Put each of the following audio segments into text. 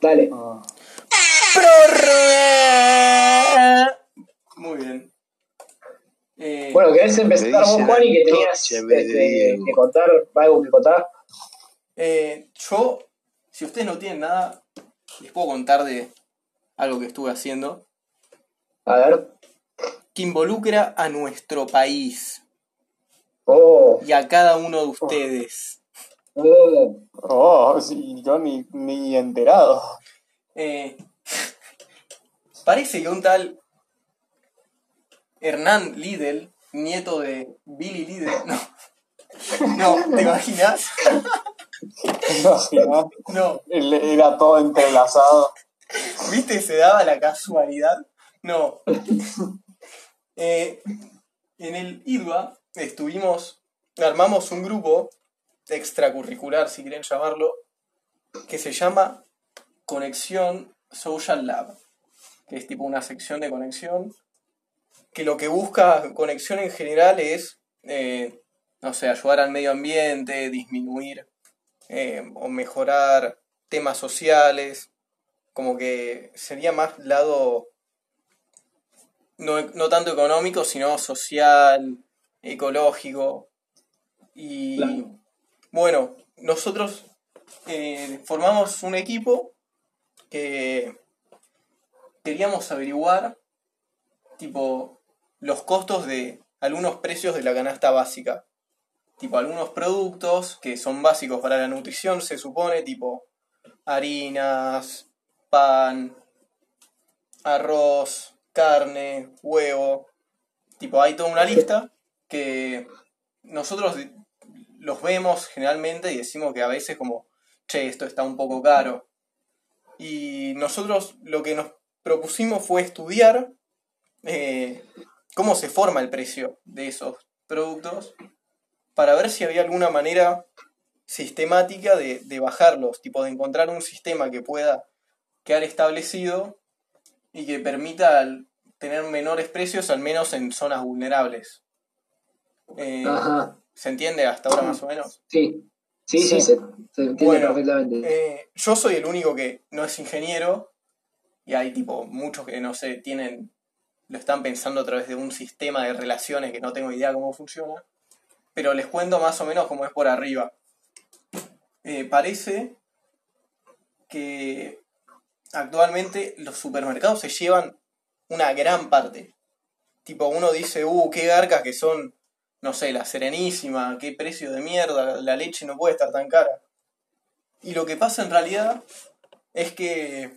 Dale. ¡Prórroga! Muy bien. Eh, Bueno, ¿querés empezar Me vos, Juan, y que tenías este, que contar algo que contar? eh, yo, si ustedes no tienen nada, les puedo contar de algo que estuve haciendo A ver. que involucra a nuestro país Oh, y a cada uno de ustedes. Oh. Oh, sí, yo ni, ni enterado. Eh, parece que un tal Hernán Lidl, nieto de Billy Lidl, no. No, ¿te imaginas? No. Él- Era todo entrelazado. ¿Viste? Se daba la casualidad. No. Eh, en el IDUA estuvimos, armamos un grupo extracurricular, si quieren llamarlo, que se llama Conexión Social Lab, que es tipo una sección de conexión, que lo que busca conexión en general es, eh, no sé, ayudar al medio ambiente, disminuir eh, o mejorar temas sociales, como que sería más lado no, no tanto económico, sino social, ecológico. Y. bueno, nosotros eh, formamos un equipo que queríamos averiguar tipo los costos de algunos precios de la canasta básica. Tipo algunos productos que son básicos para la nutrición, se supone, tipo harinas, pan, arroz, carne, huevo. Tipo, hay toda una lista que nosotros los vemos generalmente y decimos que a veces como, che, esto está un poco caro. Y nosotros lo que nos propusimos fue estudiar eh, cómo se forma el precio de esos productos para ver si había alguna manera sistemática de, de bajarlos, tipo de encontrar un sistema que pueda quedar establecido y que permita tener menores precios, al menos en zonas vulnerables. Eh, Ajá. ¿Se entiende hasta ahora más o menos? Sí. Sí, sí, Sí. se, se entiende Bueno, perfectamente. Eh, yo soy el único que no es ingeniero y hay tipo muchos que no sé, tienen, lo están pensando a través de un sistema de relaciones que no tengo idea cómo funciona, pero les cuento más o menos cómo es por arriba. Eh, parece que actualmente los supermercados se llevan una gran parte. Tipo, uno dice, uh, qué garcas que son, no sé, la Serenísima, qué precio de mierda, la leche no puede estar tan cara. Y lo que pasa en realidad es que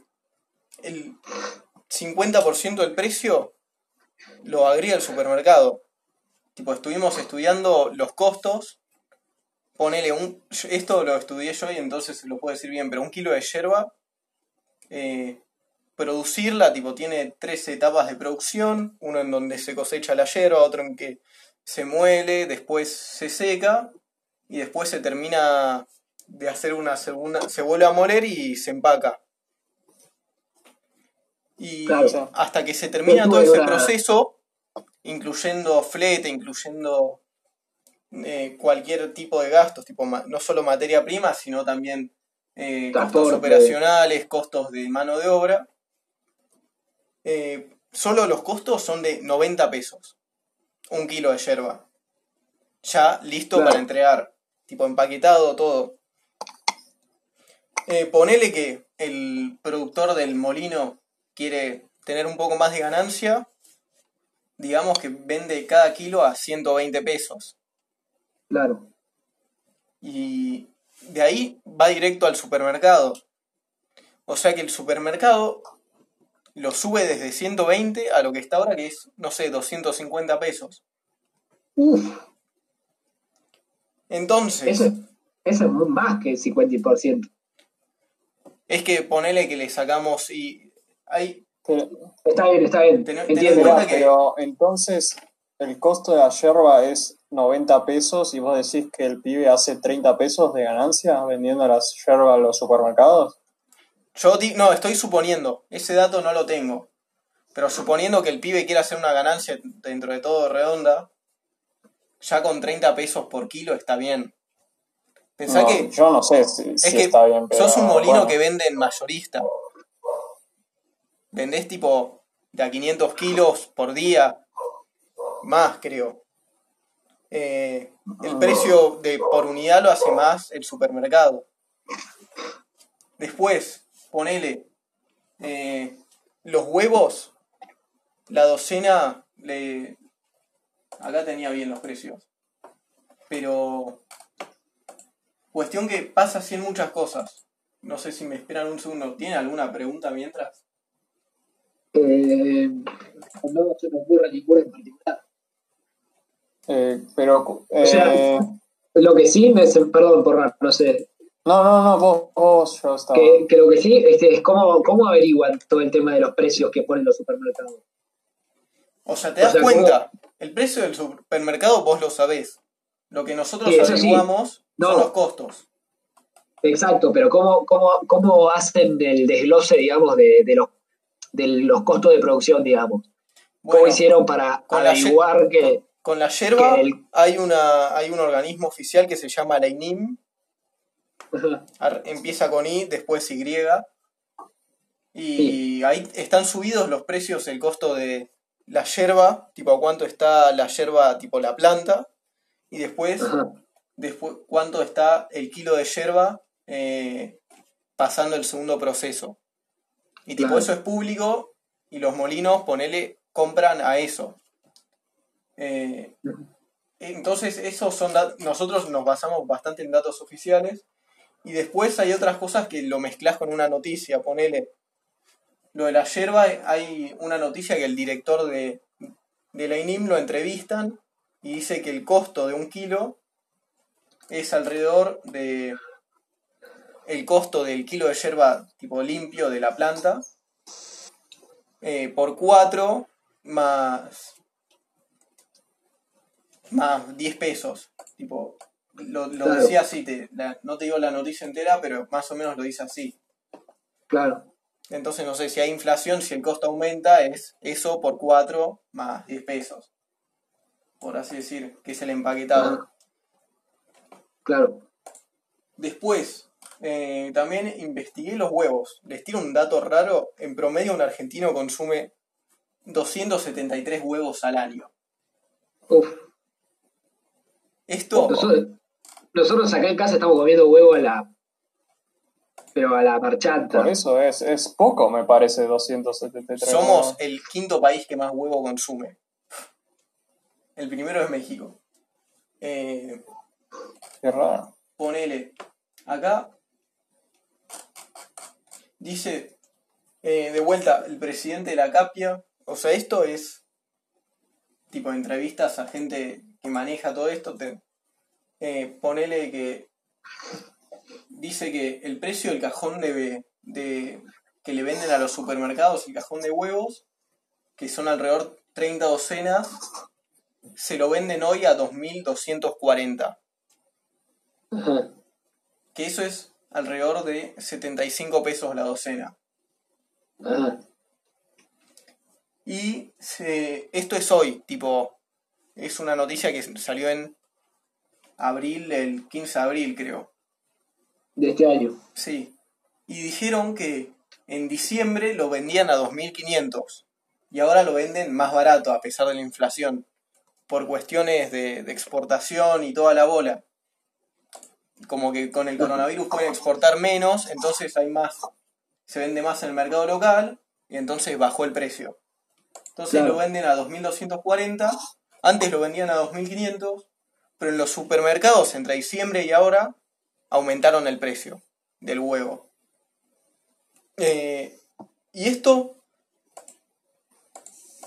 el 50% del precio lo agrega el supermercado. Tipo, estuvimos estudiando los costos. Ponele un. Esto lo estudié yo y entonces lo puedo decir bien, pero un kilo de yerba. eh, producirla, tipo, tiene tres etapas de producción. Uno en donde se cosecha la yerba, otro en que se muele, después se seca y después se termina de hacer una segunda, se vuelve a moler y se empaca. Y Claro. hasta que se termina todo ese proceso, incluyendo flete, incluyendo eh, cualquier tipo de gastos, tipo no solo materia prima, sino también eh, costos operacionales, costos de mano de obra. Eh, solo los costos son de 90 pesos. Un kilo de yerba. Ya listo Claro. para entregar. Tipo empaquetado, todo. Eh, ponele que el productor del molino quiere tener un poco más de ganancia. Digamos que vende cada kilo a 120 pesos. Claro. Y de ahí va directo al supermercado. O sea que el supermercado lo sube desde 120 a lo que está ahora, que es, no sé, 250 pesos. Uf, Entonces, eso, eso es más que el 50%. es que ponele que le sacamos y hay Pero, Está bien, está bien. Ten- ten en Entiendo. que- pero entonces el costo de la yerba es 90 pesos y vos decís que el pibe hace 30 pesos de ganancia vendiendo las yerba a los supermercados. Yo di- no, estoy suponiendo, ese dato no lo tengo. Pero suponiendo que el pibe quiera hacer una ganancia dentro de todo redonda, ya con 30 pesos por kilo está bien. Pensá No, que yo no sé si, es si que está bien, pero sos un molino bueno. que vende en mayorista. Vendés tipo de a 500 kilos por día, más creo. Eh, el Ah. precio de por unidad lo hace más el supermercado. Después, ponele eh, los huevos, la docena, le... acá tenía bien los precios. Pero cuestión que pasa así en muchas cosas. No sé si me esperan un segundo. ¿Tienen alguna pregunta mientras? Eh, no se me ocurre ninguna en particular. Eh, pero, eh, sea, Lo que sí, me, perdón por no sé, no, no, no, vos, vos yo estaba. que, que lo que sí este, es cómo, cómo averiguan todo el tema de los precios que ponen los supermercados. O sea, te das O sea, cuenta, el precio del supermercado vos lo sabés. Lo que nosotros Sí, averiguamos No. son los costos. Exacto, pero cómo, cómo, cómo hacen el desglose, digamos, de, de los de los costos de producción, digamos. ¿Cómo Bueno, hicieron para con la averiguar que... con la yerba que el- hay, una, hay un organismo oficial que se llama la INIM. Ar- Empieza con I, después Y. Y ahí están subidos los precios, el costo de la yerba, tipo a cuánto está la yerba, tipo la planta. Y después Ajá, después cuánto está el kilo de yerba eh, pasando el segundo proceso. Y tipo, Claro. eso es público y los molinos, ponele, compran a eso. Eh, entonces, esos son nosotros nos basamos bastante en datos oficiales. Y después hay otras cosas que lo mezclas con una noticia, ponele. Lo de la yerba, hay una noticia que el director de, de la INIM lo entrevistan y dice que el costo de un kilo es alrededor de el costo del kilo de yerba tipo limpio de la planta eh, por 4 más más 10 pesos tipo lo, lo Claro. decía así te, la- no te digo la noticia entera pero más o menos lo dice así claro. entonces no sé si hay inflación si el costo aumenta es eso por 4 más 10 pesos por así decir que es el empaquetado. Claro. Después, eh, también investigué los huevos. Les tiro un dato raro. En promedio, un argentino consume 273 huevos al año. Uf. Esto, nosotros acá en casa estamos comiendo huevo a la... Pero a la marchanta. Por eso es, es poco, me parece, 273. somos el quinto país que más huevo consume. El primero es México. Eh, Qué raro. ponele acá dice eh, de vuelta el presidente de la Capia o sea esto es tipo entrevistas a gente que maneja todo esto te, eh, ponele que dice que el precio del cajón de, de que le venden a los supermercados el cajón de huevos que son alrededor 30 docenas se lo venden hoy a 2.240 Ajá. que eso es alrededor de 75 pesos la docena. Y se- esto es hoy, tipo, es una noticia que salió en abril, el 15 de abril creo. De este año. Sí. Y dijeron que en diciembre lo vendían a 2.500 y ahora lo venden más barato a pesar de la inflación, por cuestiones de, de exportación y toda la bola. Como que con el coronavirus pueden exportar menos, entonces hay más, se vende más en el mercado local y entonces bajó el precio. Entonces Claro. lo venden a 2.240, antes lo vendían a 2.500, pero en los supermercados entre diciembre y ahora aumentaron el precio del huevo. Eh, y esto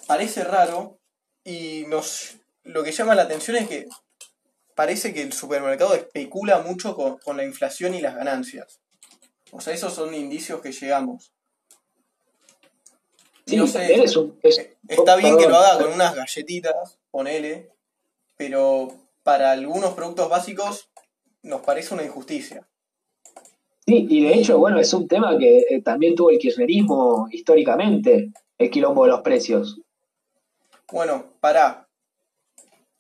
parece raro y nos lo que llama la atención es que parece que el supermercado especula mucho con, con la inflación y las ganancias. O sea, esos son indicios que llegamos. Sí, no sé, también es un... es- Está bien que lo haga con unas galletitas, ponele, pero para algunos productos básicos nos parece una injusticia. Sí, y de hecho, bueno, es un tema que eh, también tuvo el kirchnerismo históricamente, el quilombo de los precios. Bueno, pará.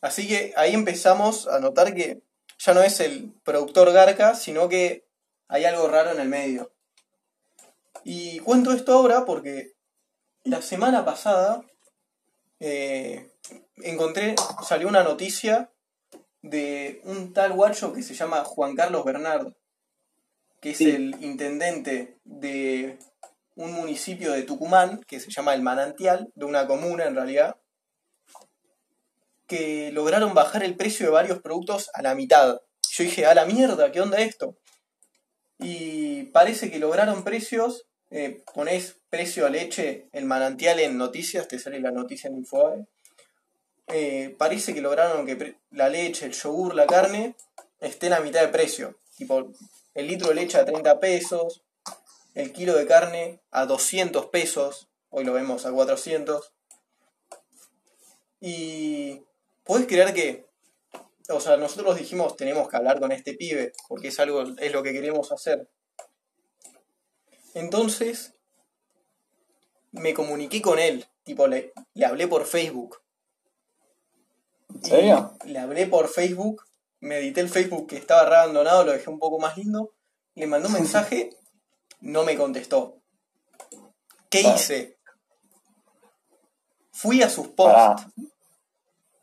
Así que ahí empezamos a notar que ya no es el productor Garca, sino que hay algo raro en el medio. Y cuento esto ahora porque la semana pasada eh, encontré, salió una noticia de un tal guacho que se llama Juan Carlos Bernardo, que es Sí. el intendente de un municipio de Tucumán, que se llama El Manantial, de una comuna en realidad, que lograron bajar el precio de varios productos a la mitad. Yo dije, a la mierda, ¿qué onda esto? Y parece que lograron precios, eh, ponés precio a leche, el manantial en noticias, te sale la noticia en Infobae. Eh, parece que lograron que la leche, el yogur, la carne estén a mitad de precio. Tipo, el litro de leche a 30 pesos, el kilo de carne a 200 pesos, hoy lo vemos a 400. Y podés creer que, o sea, nosotros dijimos tenemos que hablar con este pibe, porque es algo, es lo que queremos hacer. Entonces, me comuniqué con él, tipo, le, le hablé por Facebook. Le hablé por Facebook, me edité el Facebook que estaba re abandonado, lo dejé un poco más lindo, le mandé un mensaje, no me contestó. ¿Qué hice? Fui a sus posts. Pará.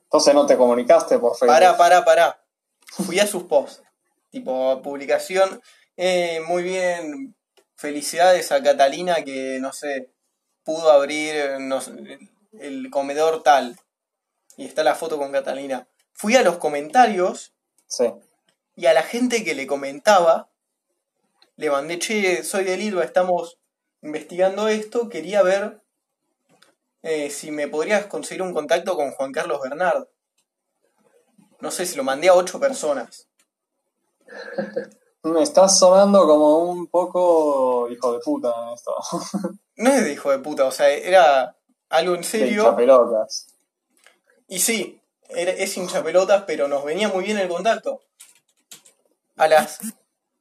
Entonces no te comunicaste por Facebook. Pará, pará, pará. Fui a sus posts. Tipo, publicación. eh, muy bien. Felicidades a Catalina que, no sé, pudo abrir no sé, el comedor tal. Y está la foto con Catalina. Fui a los comentarios Sí. y a la gente que le comentaba, le mandé, che, soy de Lilva, estamos investigando esto, quería ver eh, si me podrías conseguir un contacto con Juan Carlos Bernard. No sé, si lo mandé a ocho personas. Me estás sonando como un poco hijo de puta en esto. No es de hijo de puta, o sea, era algo en serio. Y sí, es hincha pelotas, pero nos venía muy bien el contacto. A las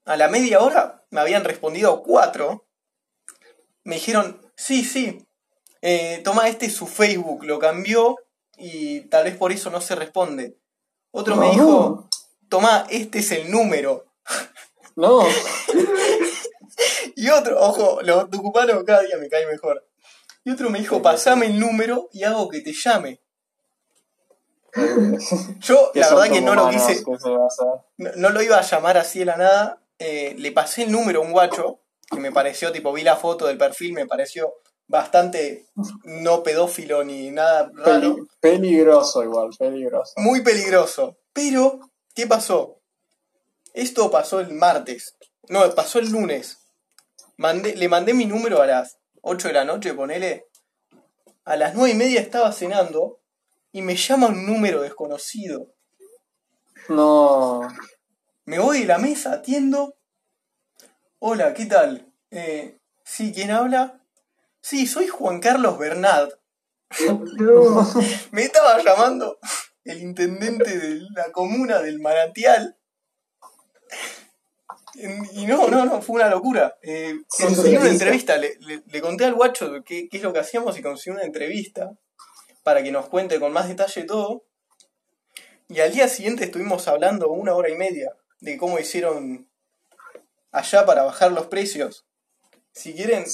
a la media hora me habían respondido cuatro. Me dijeron, sí, sí, eh, toma este es su Facebook, lo cambió y tal vez por eso no se responde. Otro me dijo, toma, este es el número. No. Y otro, ojo, los tucumanos cada día me cae mejor. Y otro me dijo, pasame el número y hago que te llame. Yo, ¿Qué la verdad que no lo quise, no, no lo iba a llamar así de la nada. eh, le pasé el número a un guacho que me pareció, tipo, vi la foto del perfil, me pareció bastante no pedófilo ni nada raro. Peli- peligroso igual, peligroso. Muy peligroso. Pero, ¿qué pasó? Esto pasó el martes. No, pasó el lunes. Mandé, le mandé mi número a las 8 de la noche, ponele. A las 9 y media estaba cenando y me llama un número desconocido. No. Me voy de la mesa, atiendo. Hola, ¿qué tal? Eh, sí, ¿quién habla? Sí, soy Juan Carlos Bernard. No. Me estaba llamando el intendente de la comuna del Manantial. Y no, no, no, fue una locura. Eh, conseguí una entrevista, le, le- le conté al guacho qué, qué es lo que hacíamos y conseguí una entrevista para que nos cuente con más detalle todo. Y al día siguiente estuvimos hablando una hora y media de cómo hicieron allá para bajar los precios. Si quieren.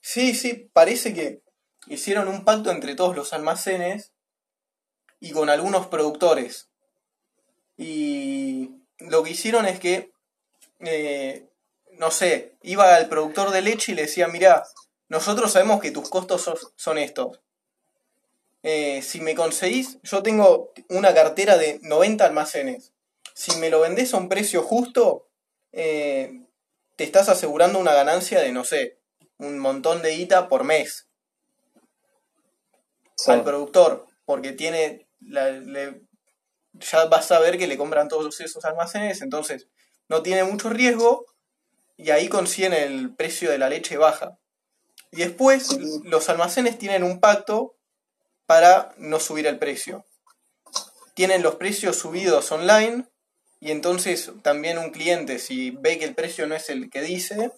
Sí, sí, parece que hicieron un pacto entre todos los almacenes y con algunos productores. Y lo que hicieron es que, eh, no sé, iba al productor de leche y le decía, mira, nosotros sabemos que tus costos son estos. Eh, si me conseguís, yo tengo una cartera de 90 almacenes. Si me lo vendés a un precio justo, eh, te estás asegurando una ganancia de, no sé, un montón de guita por mes Sí. al productor, porque tiene, la- le- ya vas a ver que le compran todos esos almacenes, entonces no tiene mucho riesgo y ahí consiguen el precio de la leche baja. Y después los almacenes tienen un pacto para no subir el precio. Tienen los precios subidos online y entonces también un cliente, si ve que el precio no es el que dice,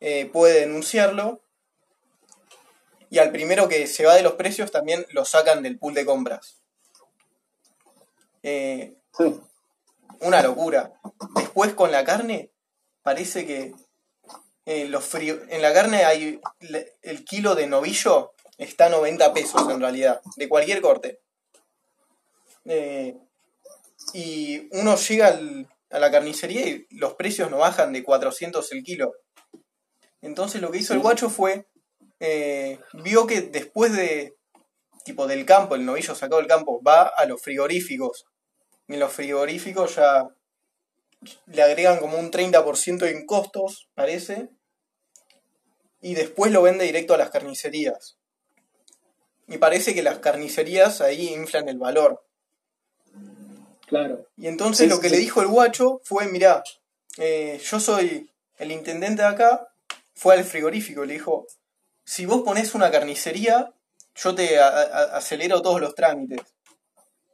eh, puede denunciarlo. Y al primero que se va de los precios también lo sacan del pool de compras. Eh, Sí. una locura. Después con la carne, parece que eh, los frío- en la carne hay el kilo de novillo está a 90 pesos en realidad, de cualquier corte. Eh, y uno llega al- a la carnicería y los precios no bajan de 400 el kilo. Entonces lo que hizo el guacho fue, eh, vio que después de, tipo del campo, el novillo sacado del campo, va a los frigoríficos. Y en los frigoríficos ya le agregan como un 30% en costos, parece. Y después lo vende directo a las carnicerías. Y parece que las carnicerías ahí inflan el valor. Claro. Y entonces Sí, lo que sí. le dijo el guacho fue, mirá, eh, yo soy el intendente de acá, fue al frigorífico y le dijo, si vos ponés una carnicería, yo te acelero todos los trámites.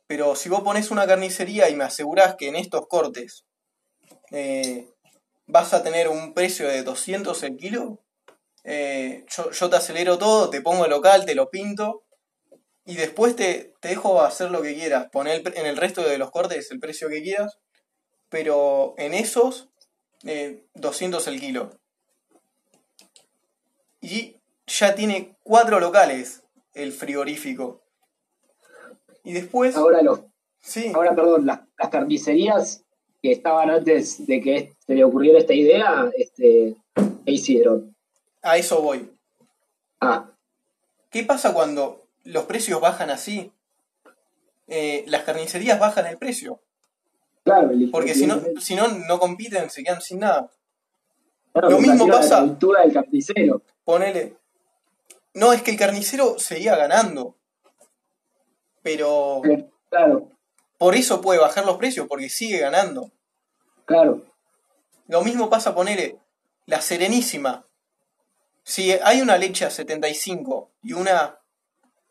Pero si vos pones una carnicería y me asegurás que en estos cortes eh, vas a tener un precio de 200 el kilo, eh, yo, yo te acelero todo, te pongo el local, te lo pinto y después te, te dejo hacer lo que quieras. Poner en el resto de los cortes el precio que quieras, pero en esos, eh, 200 el kilo. Y ya tiene cuatro locales el frigorífico. Y después, Ahora los, sí, ahora perdón, las, las carnicerías que estaban antes de que se le ocurriera esta idea, este, ¿qué hicieron? a eso voy. Ah, ¿Qué pasa cuando los precios bajan así? Eh, las carnicerías bajan el precio. claro, el- Porque si no, si no, no compiten, se quedan sin nada. claro, lo mismo pasa- La cultura del carnicero. Ponele. No, es que el carnicero seguía ganando. Pero Eh, Claro, por eso puede bajar los precios, porque sigue ganando. claro, Lo mismo pasa, ponele, la Serenísima. Si hay una leche a 75 y una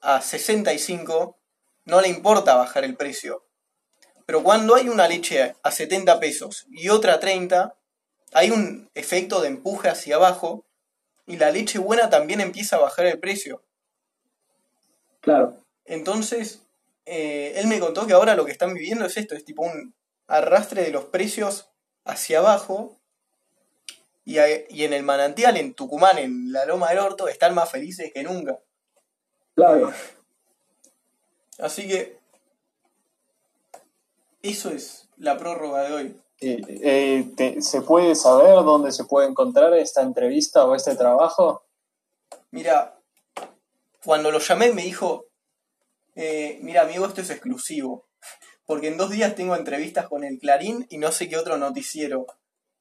a 65, no le importa bajar el precio. Pero cuando hay una leche a 70 pesos y otra a 30, hay un efecto de empuje hacia abajo y la leche buena también empieza a bajar el precio. claro. Entonces, eh, él me contó que ahora lo que están viviendo es esto, es tipo un arrastre de los precios hacia abajo. Y, a- y en el manantial, en Tucumán, en la Loma del Orto, están más felices que nunca. Claro, Así que eso es la prórroga de hoy. Eh, eh, te- ¿Se puede saber dónde se puede encontrar esta entrevista o este trabajo? Mira, cuando lo llamé me dijo, eh, mira amigo, esto es exclusivo. Porque en dos días tengo entrevistas con el Clarín y no sé qué otro noticiero.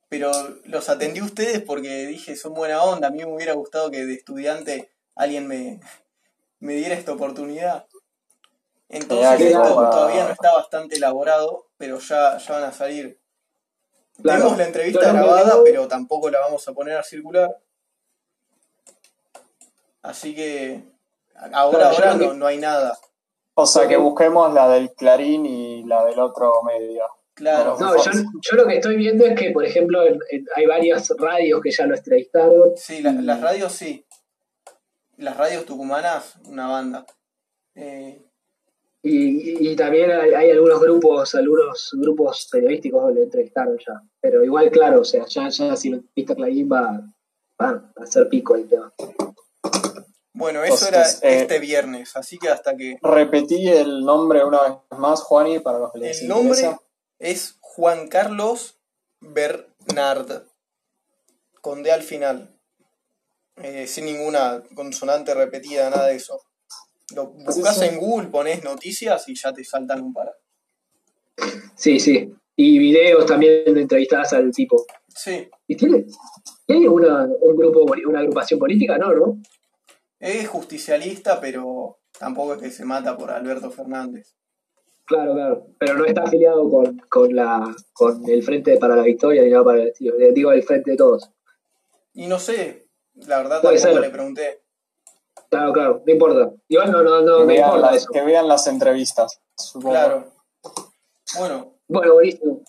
Pero los atendí a ustedes porque dije, son buena onda. A mí me hubiera gustado que de estudiante alguien me, me diera esta oportunidad. Entonces esto todavía no está bastante elaborado, pero ya, ya van a salir. Claro. Tenemos la entrevista grabada, pero tampoco la vamos a poner a circular. Así que ahora, ahora que- no, no hay nada. O sea, que busquemos la del Clarín y la del otro medio. Claro. No, yo, yo lo que estoy viendo es que, por ejemplo, en- en- hay varias radios que ya lo entrevistaron. Sí, la- las radios sí. Las radios tucumanas, una banda. Eh, Y, y- y también hay, hay algunos grupos, algunos grupos periodísticos lo entrevistaron ya. Pero igual, claro, o sea, ya, ya si lo entrevista Clarín va, va a ser pico el tema. bueno, eso era eh, este viernes, así que hasta que... Repetí el nombre una vez más, Juani, para los que les El nombre interesa. es Juan Carlos Bernard, con D al final, Eh, sin ninguna consonante repetida, nada de eso. Lo buscas en Google, pones noticias y ya te saltan un par. Sí, sí. Y videos también de entrevistadas al tipo. Sí, ¿Y tiene, ¿tiene una, un grupo, una agrupación política? No, ¿no? es justicialista, pero tampoco es que se mata por Alberto Fernández. Claro, claro. Pero no está afiliado con, con, la, con el Frente para la Victoria ni nada para el estilo. Digo, el Frente de Todos. Y no sé, la verdad Puede tampoco ser. le pregunté. Claro, claro, no importa. Igual no, no, no, que, no vean importa las, eso. que vean las entrevistas, supongo. Claro. Bueno, Bueno, buenísimo.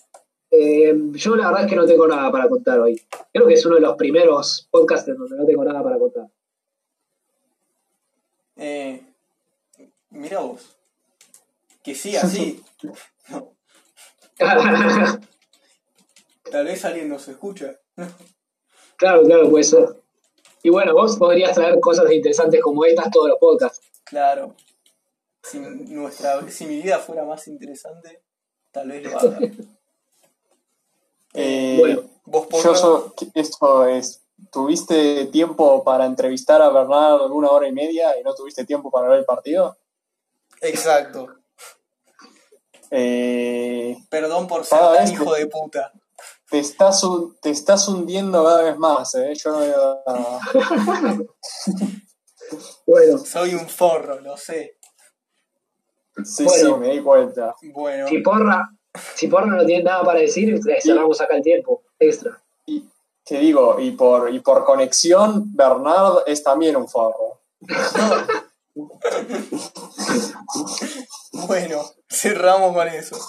Eh, yo la verdad es que no tengo nada para contar hoy. Creo que es uno de los primeros podcasts en donde no tengo nada para contar. eh, mira vos. Que sí, así. Tal vez alguien nos escucha. claro, claro, puede ser. Y bueno, vos podrías traer cosas interesantes como estas todos los podcasts. Claro. Si nuestra si mi vida fuera más interesante, tal vez lo haga. Eh, Bueno, Vos por yo so- esto es, ¿tuviste tiempo para entrevistar a Bernard una hora y media y no tuviste tiempo para ver el partido? Exacto. Eh, Perdón por ser Cada tan hijo de puta. Te, estás, te estás hundiendo cada vez más, ¿eh? Yo no veo nada. bueno, Soy un forro, lo sé. Sí, Bueno. sí, me di cuenta. Bueno, si Porra, si Porra no tiene nada para decir, eh, cerramos acá el tiempo extra. Y, te digo, y por, y por conexión, Bernard es también un forro. bueno, cerramos con eso.